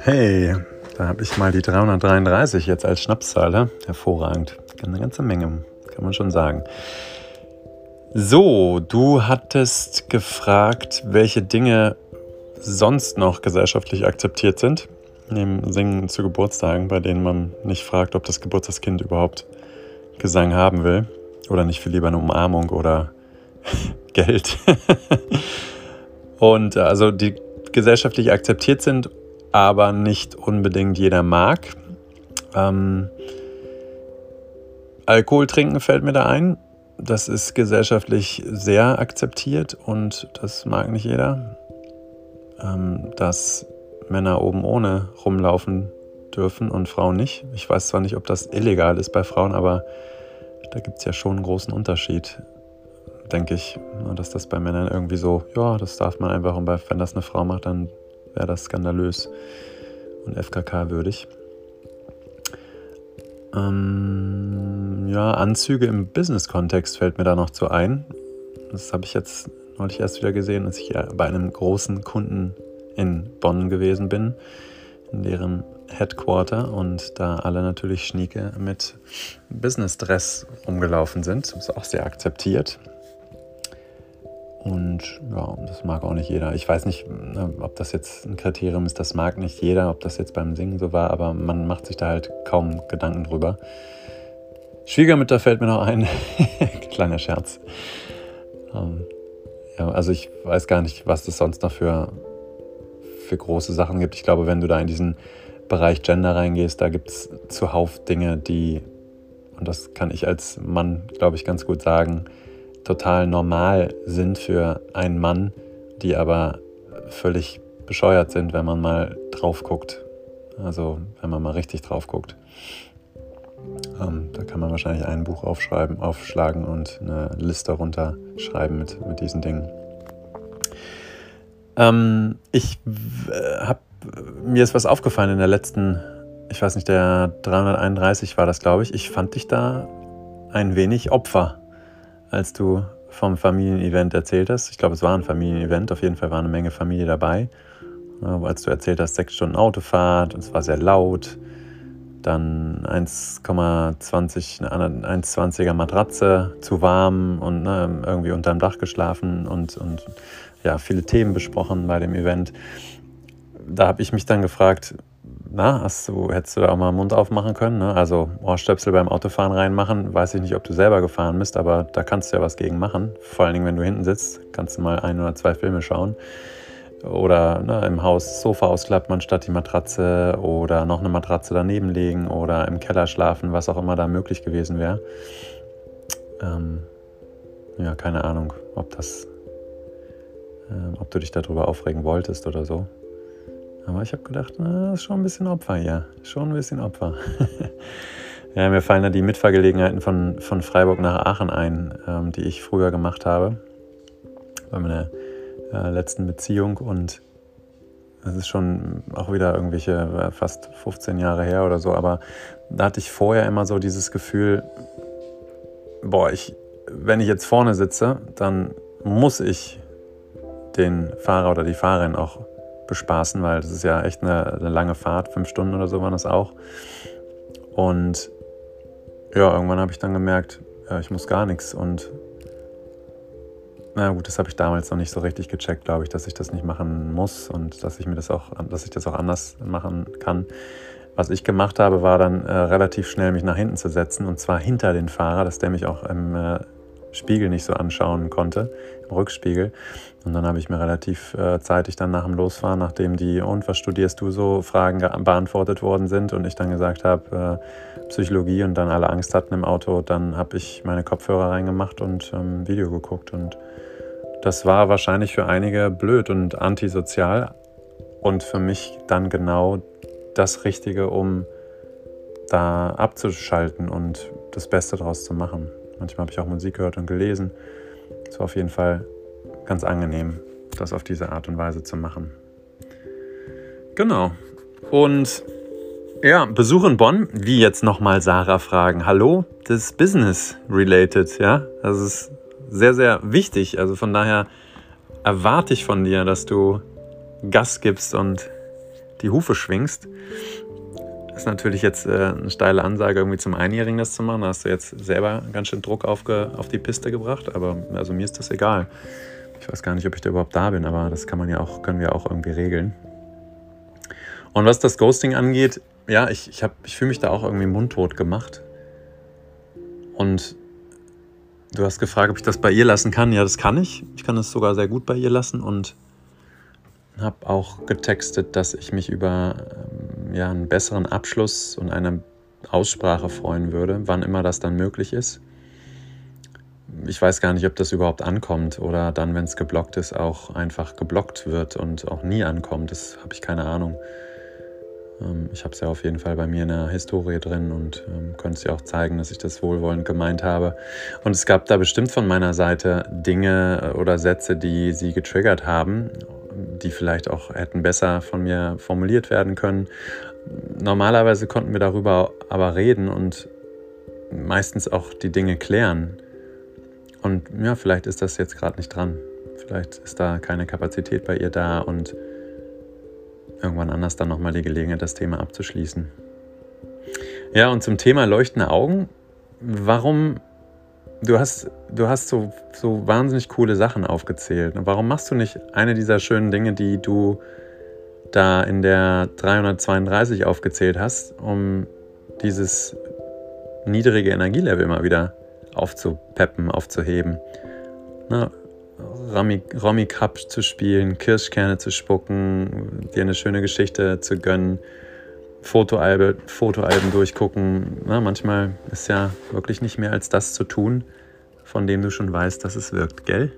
Hey, da habe ich mal die 333 jetzt als Schnapszahl. Ne? Hervorragend. Eine ganze Menge, kann man schon sagen. So, du hattest gefragt, welche Dinge sonst noch gesellschaftlich akzeptiert sind. Neben Singen zu Geburtstagen, bei denen man nicht fragt, ob das Geburtstagskind überhaupt Gesang haben will. Oder nicht viel lieber eine Umarmung oder Geld. Und äh, also die gesellschaftlich akzeptiert sind aber nicht unbedingt jeder mag. Ähm, Alkohol trinken fällt mir da ein. Das ist gesellschaftlich sehr akzeptiert und das mag nicht jeder. Ähm, dass Männer oben ohne rumlaufen dürfen und Frauen nicht. Ich weiß zwar nicht, ob das illegal ist bei Frauen, aber da gibt es ja schon einen großen Unterschied, denke ich. Dass das bei Männern irgendwie so, ja, das darf man einfach und wenn das eine Frau macht, dann wäre das skandalös und FKK-würdig. Ähm, ja, Anzüge im Business-Kontext fällt mir da noch zu ein. Das habe ich jetzt neulich erst wieder gesehen, als ich ja bei einem großen Kunden in Bonn gewesen bin, in deren Headquarter und da alle natürlich Schnieke mit Business-Dress rumgelaufen sind. Das ist auch sehr akzeptiert. Und ja, das mag auch nicht jeder. Ich weiß nicht, ne, ob das jetzt ein Kriterium ist, das mag nicht jeder, ob das jetzt beim Singen so war, aber man macht sich da halt kaum Gedanken drüber. Schwiegermütter fällt mir noch ein. Kleiner Scherz. Ähm, ja, also ich weiß gar nicht, was es sonst noch für, für große Sachen gibt. Ich glaube, wenn du da in diesen Bereich Gender reingehst, da gibt es zuhauf Dinge, die, und das kann ich als Mann, glaube ich, ganz gut sagen, total normal sind für einen Mann, die aber völlig bescheuert sind, wenn man mal drauf guckt. Also wenn man mal richtig drauf guckt. Ähm, da kann man wahrscheinlich ein Buch aufschreiben, aufschlagen und eine Liste runterschreiben mit, mit diesen Dingen. Ähm, ich habe mir ist was aufgefallen in der letzten, ich weiß nicht, der 331 war das, glaube ich. Ich fand dich da ein wenig Opfer als du vom Familienevent erzählt hast. Ich glaube, es war ein Familienevent, auf jeden Fall war eine Menge Familie dabei. Als du erzählt hast, sechs Stunden Autofahrt und es war sehr laut. Dann 1,20 1,20er Matratze zu warm und ne, irgendwie unterm Dach geschlafen und, und ja, viele Themen besprochen bei dem Event. Da habe ich mich dann gefragt, na, hast du, hättest du da auch mal den Mund aufmachen können? Ne? Also Ohrstöpsel beim Autofahren reinmachen, weiß ich nicht, ob du selber gefahren bist, aber da kannst du ja was gegen machen. Vor allen Dingen, wenn du hinten sitzt, kannst du mal ein oder zwei Filme schauen. Oder ne, im Haus Sofa ausklappen anstatt die Matratze oder noch eine Matratze daneben legen oder im Keller schlafen, was auch immer da möglich gewesen wäre. Ähm, ja, keine Ahnung, ob das, äh, ob du dich darüber aufregen wolltest oder so. Aber ich habe gedacht, na, ist schon ein bisschen Opfer hier. Schon ein bisschen Opfer. ja, mir fallen da die Mitfahrgelegenheiten von, von Freiburg nach Aachen ein, ähm, die ich früher gemacht habe. Bei meiner äh, letzten Beziehung. Und das ist schon auch wieder irgendwelche äh, fast 15 Jahre her oder so. Aber da hatte ich vorher immer so dieses Gefühl, boah, ich, wenn ich jetzt vorne sitze, dann muss ich den Fahrer oder die Fahrerin auch bespaßen, weil das ist ja echt eine, eine lange Fahrt, fünf Stunden oder so waren das auch. Und ja, irgendwann habe ich dann gemerkt, ja, ich muss gar nichts und na gut, das habe ich damals noch nicht so richtig gecheckt, glaube ich, dass ich das nicht machen muss und dass ich mir das auch, dass ich das auch anders machen kann. Was ich gemacht habe, war dann äh, relativ schnell mich nach hinten zu setzen und zwar hinter den Fahrer, dass der mich auch im äh, Spiegel nicht so anschauen konnte, im Rückspiegel. Und dann habe ich mir relativ äh, zeitig dann nach dem Losfahren, nachdem die und was studierst du so Fragen beantwortet worden sind und ich dann gesagt habe, äh, Psychologie und dann alle Angst hatten im Auto, dann habe ich meine Kopfhörer reingemacht und ähm, Video geguckt. Und das war wahrscheinlich für einige blöd und antisozial und für mich dann genau das Richtige, um da abzuschalten und das Beste daraus zu machen. Manchmal habe ich auch Musik gehört und gelesen. Es war auf jeden Fall ganz angenehm, das auf diese Art und Weise zu machen. Genau. Und ja, Besuch in Bonn, wie jetzt nochmal Sarah fragen. Hallo, das ist Business related, ja. Das ist sehr, sehr wichtig. Also von daher erwarte ich von dir, dass du Gas gibst und die Hufe schwingst. Ist natürlich jetzt äh, eine steile Ansage, irgendwie zum Einjährigen das zu machen. Da hast du jetzt selber ganz schön Druck aufge, auf die Piste gebracht, aber also mir ist das egal. Ich weiß gar nicht, ob ich da überhaupt da bin, aber das kann man ja auch, können wir auch irgendwie regeln. Und was das Ghosting angeht, ja, ich, ich, ich fühle mich da auch irgendwie mundtot gemacht. Und du hast gefragt, ob ich das bei ihr lassen kann. Ja, das kann ich. Ich kann es sogar sehr gut bei ihr lassen und habe auch getextet, dass ich mich über ja, einen besseren Abschluss und eine Aussprache freuen würde, wann immer das dann möglich ist. Ich weiß gar nicht, ob das überhaupt ankommt oder dann, wenn es geblockt ist, auch einfach geblockt wird und auch nie ankommt. Das habe ich keine Ahnung. Ähm, ich habe es ja auf jeden Fall bei mir in der Historie drin und ähm, könnte es ja auch zeigen, dass ich das wohlwollend gemeint habe. Und es gab da bestimmt von meiner Seite Dinge oder Sätze, die sie getriggert haben, die vielleicht auch hätten besser von mir formuliert werden können. Normalerweise konnten wir darüber aber reden und meistens auch die Dinge klären. Und ja, vielleicht ist das jetzt gerade nicht dran. Vielleicht ist da keine Kapazität bei ihr da und irgendwann anders dann nochmal die Gelegenheit, das Thema abzuschließen. Ja, und zum Thema leuchtende Augen. Warum, du hast, du hast so, so wahnsinnig coole Sachen aufgezählt. Warum machst du nicht eine dieser schönen Dinge, die du da in der 332 aufgezählt hast, um dieses niedrige Energielevel mal wieder aufzupeppen, aufzuheben? Na, Romy Cup zu spielen, Kirschkerne zu spucken, dir eine schöne Geschichte zu gönnen, Fotoalben, Fotoalben durchgucken. Na, manchmal ist ja wirklich nicht mehr als das zu tun, von dem du schon weißt, dass es wirkt, gell?